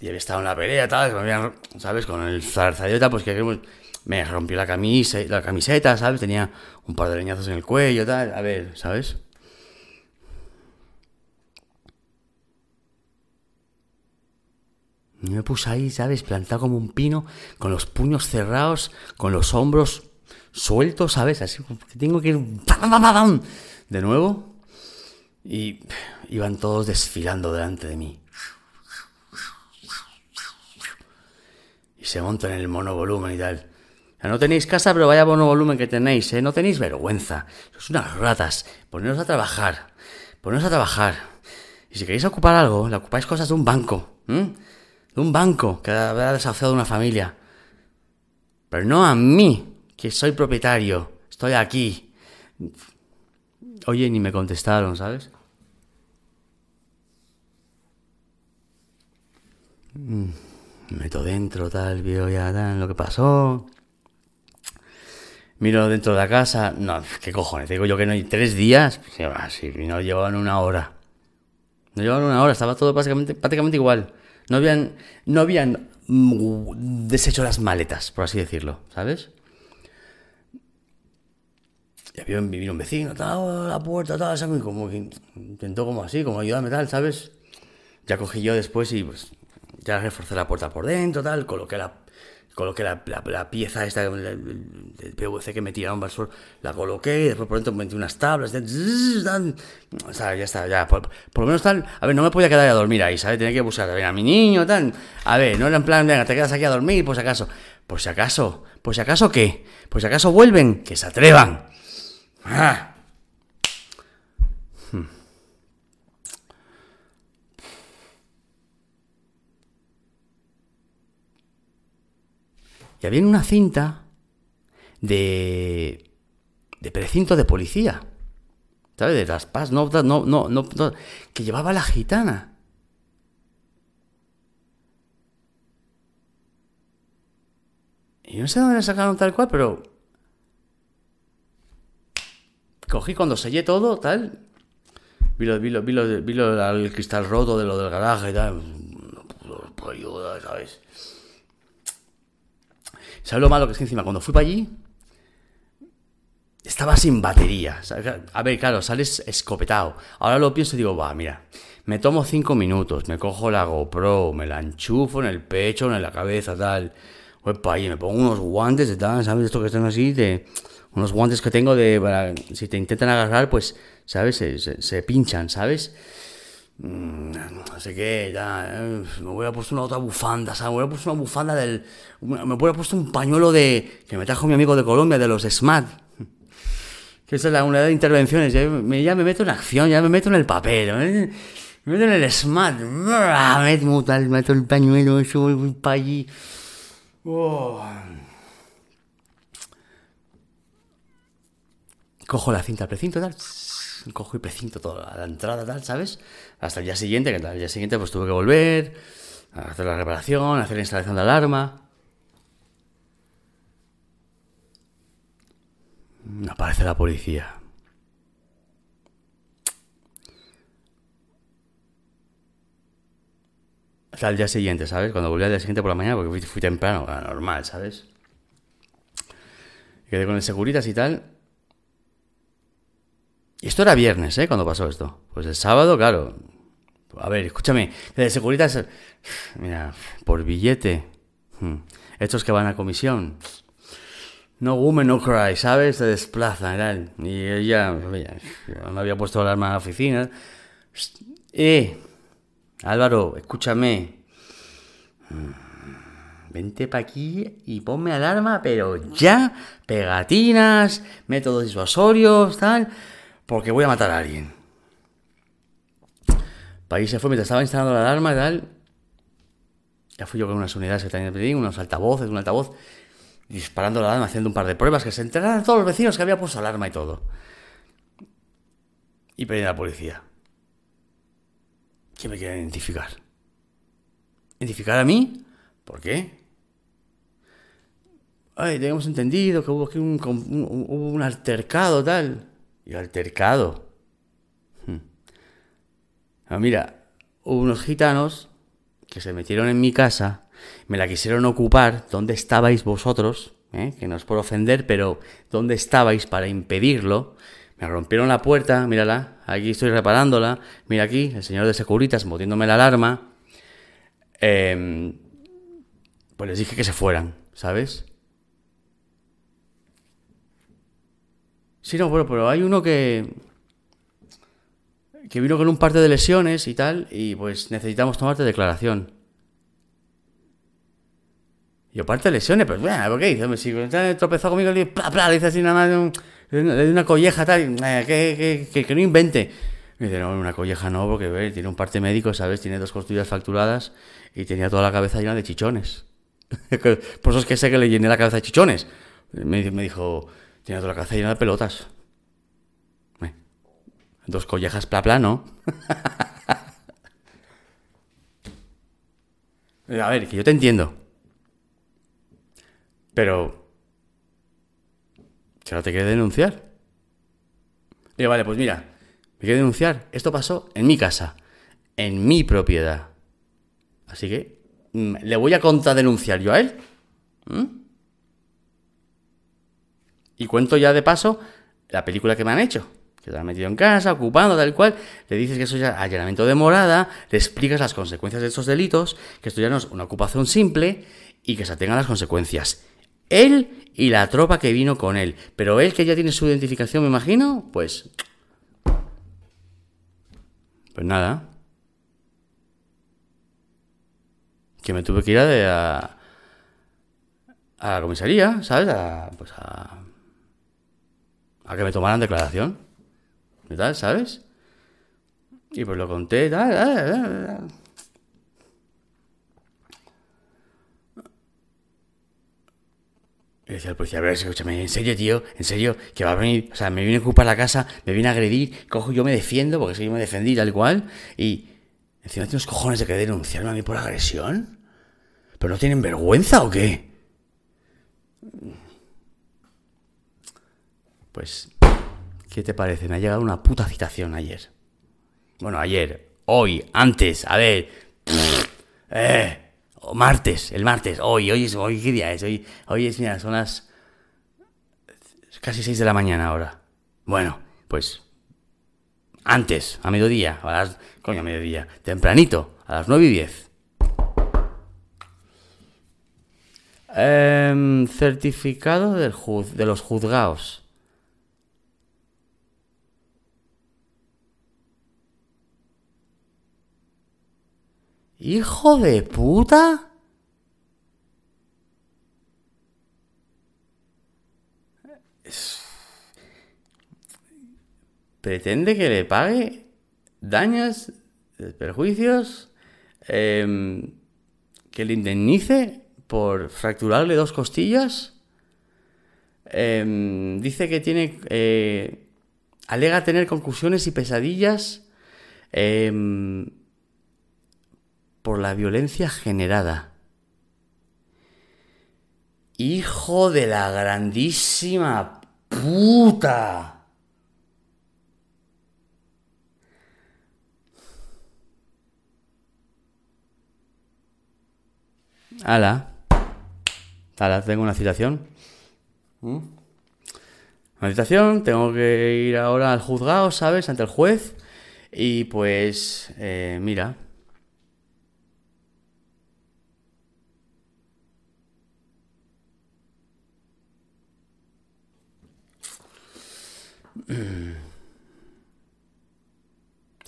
Y había estado en la pelea, tal, ¿sabes? Con el zarzadeta, pues que me rompió la camisa, la camiseta, ¿sabes? Tenía un par de leñazos en el cuello, tal. A ver, ¿sabes? Y me puse ahí, ¿sabes? Plantado como un pino, con los puños cerrados, con los hombros sueltos, ¿sabes? Así que tengo que ir de nuevo. Y iban todos desfilando delante de mí. Y se montan en el monovolumen y tal. no tenéis casa, pero vaya monovolumen que tenéis, ¿eh? No tenéis vergüenza. Sois unas ratas. Poneros a trabajar. Poneros a trabajar. Y si queréis ocupar algo, le ocupáis cosas de un banco de un banco que habrá desahuciado una familia. Pero no a mí, que soy propietario. Estoy aquí. Oye, ni me contestaron, ¿sabes? Mm, me meto dentro, tal, veo ya tal, lo que pasó. Miro dentro de la casa. No, ¿qué cojones? Digo yo que no hay tres días. Sí, no llevaban una hora. No llevaban una hora, estaba todo básicamente, prácticamente igual. No habían, no habían mm, deshecho las maletas, por así decirlo, ¿sabes? Y había un vecino, tal, la puerta, tal, ¿sabes? Como que intentó como así, como ayudarme, tal, ¿sabes? Ya cogí yo después y pues ya reforcé la puerta por dentro, tal, coloqué la, coloqué la, pieza esta del, PVC que me tiraron el suelo, la coloqué, y después por dentro metí unas tablas, ya está, ya, por, lo menos tal, a ver, no me podía quedar a dormir ahí, ¿sabes? Tenía que buscar a, a mi niño, tal, a ver, no era en plan, venga, te quedas aquí a dormir, por si acaso, por si acaso, por si acaso, ¿qué? Por si acaso vuelven, que se atrevan. Ah. Y había una cinta de, de precinto de policía. ¿Sabes? De las paz, no, no, no, no, que llevaba la gitana. Y no sé dónde la sacaron tal cual, pero. Cogí cuando sellé todo, tal. Vi, lo, vi, lo, vi, lo, vi el cristal roto de lo del garaje y tal. No puedo ayudar, ¿sabes? ¿Sabes lo malo que es que encima cuando fui para allí estaba sin batería? A ver, claro, sales escopetado. Ahora lo pienso y digo, va, mira, me tomo cinco minutos, me cojo la GoPro, me la enchufo en el pecho, en la cabeza, tal. Para allí, me pongo unos guantes de tal, ¿sabes? Esto que están así, de unos guantes que tengo de si te intentan agarrar, pues, ¿sabes? Se pinchan, ¿sabes? Mm, no sé qué, ya, eh, me voy a puesto una otra bufanda, ¿sabes? Me voy a puesto una bufanda del. Me voy a puesto un pañuelo de. que me trajo mi amigo de Colombia, de los SMAT. Que es la unidad de intervenciones. Ya me, ya me meto en acción, ya me meto en el papel. Me, meto en el SMAT. Meto, tal, meto el pañuelo, eso, voy para allí. Oh. Cojo la cinta precinto, tal cojo y precinto toda la entrada, tal, ¿sabes? Hasta el día siguiente, que el día siguiente pues tuve que volver a hacer la reparación, a hacer la instalación de alarma. Aparece la policía. Hasta el día siguiente, ¿sabes? Cuando volví al día siguiente por la mañana, porque fui, temprano, normal, ¿sabes? Quedé con el seguritas y tal. Y esto era viernes, ¿eh? Cuando pasó esto. Pues el sábado, claro. A ver, escúchame. De Securitas, mira, por billete. Hmm, estos que van a comisión. No woman, no cry, ¿sabes? Se desplazan, Y ella, me había puesto alarma en la oficina. Eh, Álvaro, escúchame. Vente para aquí y ponme alarma, pero ya, pegatinas, métodos disuasorios, tal, porque voy a matar a alguien. Para se fue mientras estaba instalando la alarma y tal. Ya fui yo con unas unidades que tenían unos altavoces, un altavoz, disparando la alarma, haciendo un par de pruebas, que se enteraran todos los vecinos que había puesto alarma y todo. Y pedí a la policía. ¿Quién me quiere identificar? ¿Identificar a mí? ¿Por qué? Ay, teníamos entendido que hubo aquí un, un, altercado tal. ¿Y altercado? Hmm. Ah, mira, hubo unos gitanos que se metieron en mi casa, me la quisieron ocupar. ¿Dónde estabais vosotros? ¿Eh? Que no os por ofender, pero ¿dónde estabais para impedirlo? Me rompieron la puerta, mírala, aquí estoy reparándola. Mira aquí, el señor de Securitas moviéndome la alarma. Em, pues les dije que se fueran, ¿sabes? Sí, no, bueno, pero hay uno que. que vino con un parte de lesiones y tal, y pues necesitamos tomarte declaración. Yo parte de lesiones, pues bueno, ¿por qué dice? Si he tropezado conmigo, le dice así nada más, le una colleja tal, eh, que, que, no invente. Me dice, no, una colleja no, porque tiene un parte médico, ¿sabes? Tiene dos costillas fracturadas y tenía toda la cabeza llena de chichones. [LAUGHS] Por eso es que sé que le llené la cabeza de chichones. Me, me dijo, tiene toda la cabeza llena de pelotas. Dos collejas pla pla, ¿no? [LAUGHS] A ver, que yo te entiendo. Pero... ¿Que ahora te quiere denunciar? Digo, vale, pues mira, me quiere denunciar. Esto pasó en mi casa, en mi propiedad. Así que mm, le voy a contradenunciar yo a él. ¿Mm? Y cuento ya de paso la película que me han hecho. Que te han metido en casa, ocupando, tal cual. Le dices que eso ya es allanamiento de morada, le explicas las consecuencias de estos delitos, que esto ya no es una ocupación simple y que se atengan las consecuencias. Él y la tropa que vino con él. Pero él que ya tiene su identificación, me imagino, pues... Pues nada. Que me tuve que ir a, a, la comisaría, ¿sabes? A, pues a a que me tomaran declaración. ¿Y tal? ¿Sabes? Y pues lo conté, tal, tal, Y decía el policía, a ver, escúchame, en serio, tío, en serio, que va a venir, o sea, me viene a ocupar la casa, me viene a agredir, cojo yo me defiendo, porque si yo me defendí tal cual, y encima tiene unos cojones de que denunciarme a mí por agresión. ¿Pero no tienen vergüenza o qué? Pues, ¿qué te parece? Me ha llegado una puta citación ayer. Bueno, ayer, hoy, antes, a ver. [LAUGHS] Eh, martes, el martes, hoy, hoy es, hoy, ¿qué día es? Hoy, hoy es, mira, son las casi 6 de la mañana ahora. Bueno, pues antes, a mediodía, a las, coño, a mediodía, tempranito, a las 9 y 10. Em, certificado del de los juzgados. Hijo de puta. Pretende que le pague daños, perjuicios, em, que le indemnice por fracturarle dos costillas. Em, dice que tiene... Eh, alega tener conclusiones y pesadillas. Em, por la violencia generada. Hijo de la grandísima puta. Ala. Ala, tengo una citación. ¿Mm? Una citación, tengo que ir ahora al juzgado, ¿sabes? Ante el juez. Y pues, eh, mira,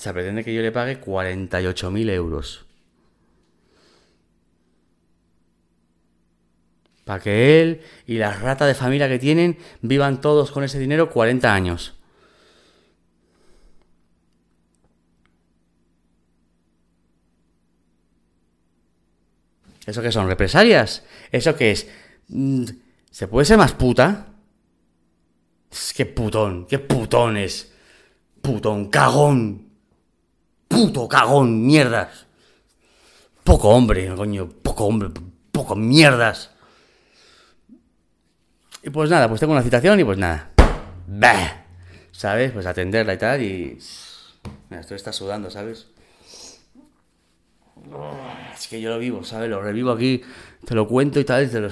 sea, pretende que yo le pague 48.000 euros. Para que él y la rata de familia que tienen vivan todos con ese dinero 40 años. ¿Eso qué son? ¿Represalias? ¿Eso qué es? Mm, ¿Se puede ser más puta? ¡Qué putón! ¡Qué putones! ¡Putón! ¡Cagón! ¡Puto cagón! ¡Mierdas! Poco hombre, coño. Poco hombre. Poco mierdas. Y pues nada, pues tengo una citación y pues nada. Bah. ¿Sabes? Pues atenderla y tal y... Mira, esto está sudando, ¿sabes? Es que yo lo vivo, ¿sabes? Lo revivo aquí, te lo cuento y tal, te lo,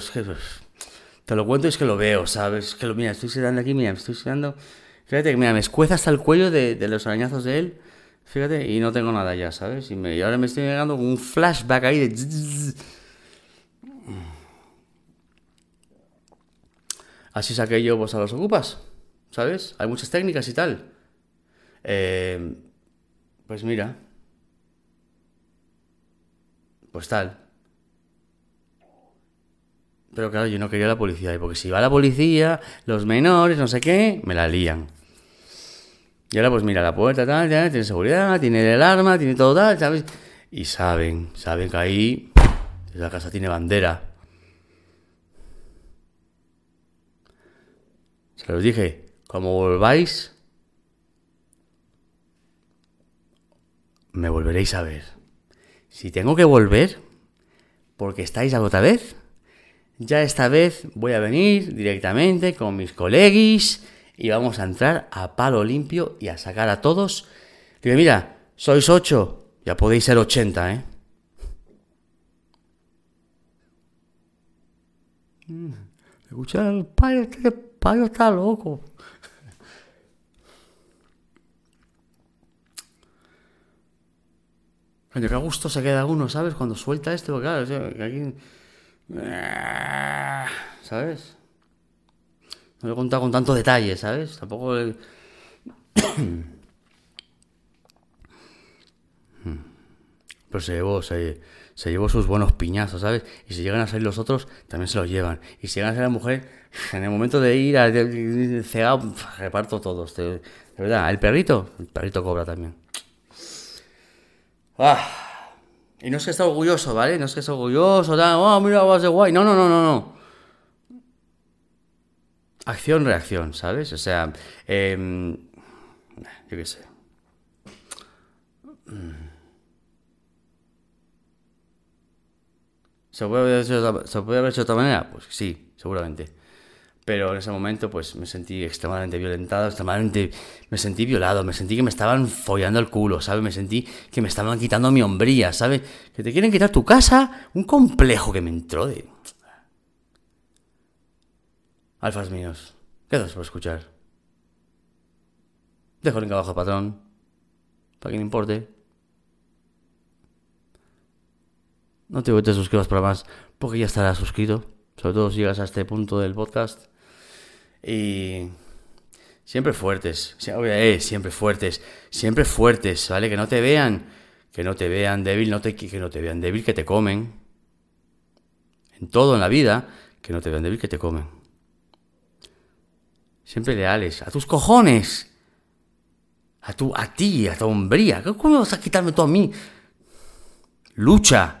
te lo cuento y es que lo veo, ¿sabes? Que lo, mira, estoy sudando aquí, mira, me estoy sudando. Fíjate que, mira, me escueza hasta el cuello de, de los arañazos de él, fíjate, y no tengo nada ya, ¿sabes? Y, me, y ahora me estoy llegando con un flashback ahí de... Así saqué yo pues a los ocupas, ¿sabes? Hay muchas técnicas y tal. Eh, pues mira, pues tal. Pero claro, yo no quería la policía, porque si va la policía, los menores, no sé qué, me la lían. Y ahora pues mira, la puerta tal, ya, tiene seguridad, tiene el alarma, tiene todo tal, ¿sabes? Y saben, saben que ahí la casa tiene bandera. Se los dije, como volváis, me volveréis a ver. Si tengo que volver, porque estáis a otra vez, ya esta vez voy a venir directamente con mis colegis y vamos a entrar a palo limpio y a sacar a todos. Digo, mira, sois ocho, ya podéis ser ochenta, ¿eh? Escucha, el payo, este payo está loco. Coño, qué gusto se queda uno, ¿sabes? Cuando suelta esto, claro, aquí... ¿Sabes? No lo he contado con tanto detalle, ¿sabes? Tampoco... [COUGHS] Pero se llevó, se, llevó sus buenos piñazos, ¿sabes? Y si llegan a salir los otros, también se los llevan. Y si llegan a ser la mujer, [LAUGHS] en el momento de ir a cegado, reparto todos. De verdad, el perrito, el perrito cobra también. Ah. Y no es que esté orgulloso, ¿vale? No es que esté orgulloso, oh, mira, vas de guay. No, no, no, no, no. Acción, reacción, ¿sabes? O sea, eh, yo qué sé. ¿Se ¿Se puede haber hecho de otra manera? Pues sí, seguramente pero en ese momento pues me sentí extremadamente violentado, extremadamente me sentí violado, me sentí que me estaban follando el culo, ¿sabes? Me sentí que me estaban quitando mi hombría, ¿sabes? Que te quieren quitar tu casa, un complejo que me entró de... Alfas míos, quedas por escuchar. Dejo el link abajo, patrón, para que importe. No te, te suscribas para más, porque ya estarás suscrito, sobre todo si llegas a este punto del podcast. Y siempre fuertes, eh, siempre fuertes, siempre fuertes, ¿vale? Que no te vean, que no te vean débil, no te, que no te vean débil, que te comen. En todo en la vida, que no te vean débil, que te comen. Siempre leales, a tus cojones. A, tu, a ti, a tu hombría. ¿Cómo vas a quitarme tú a mí? Lucha.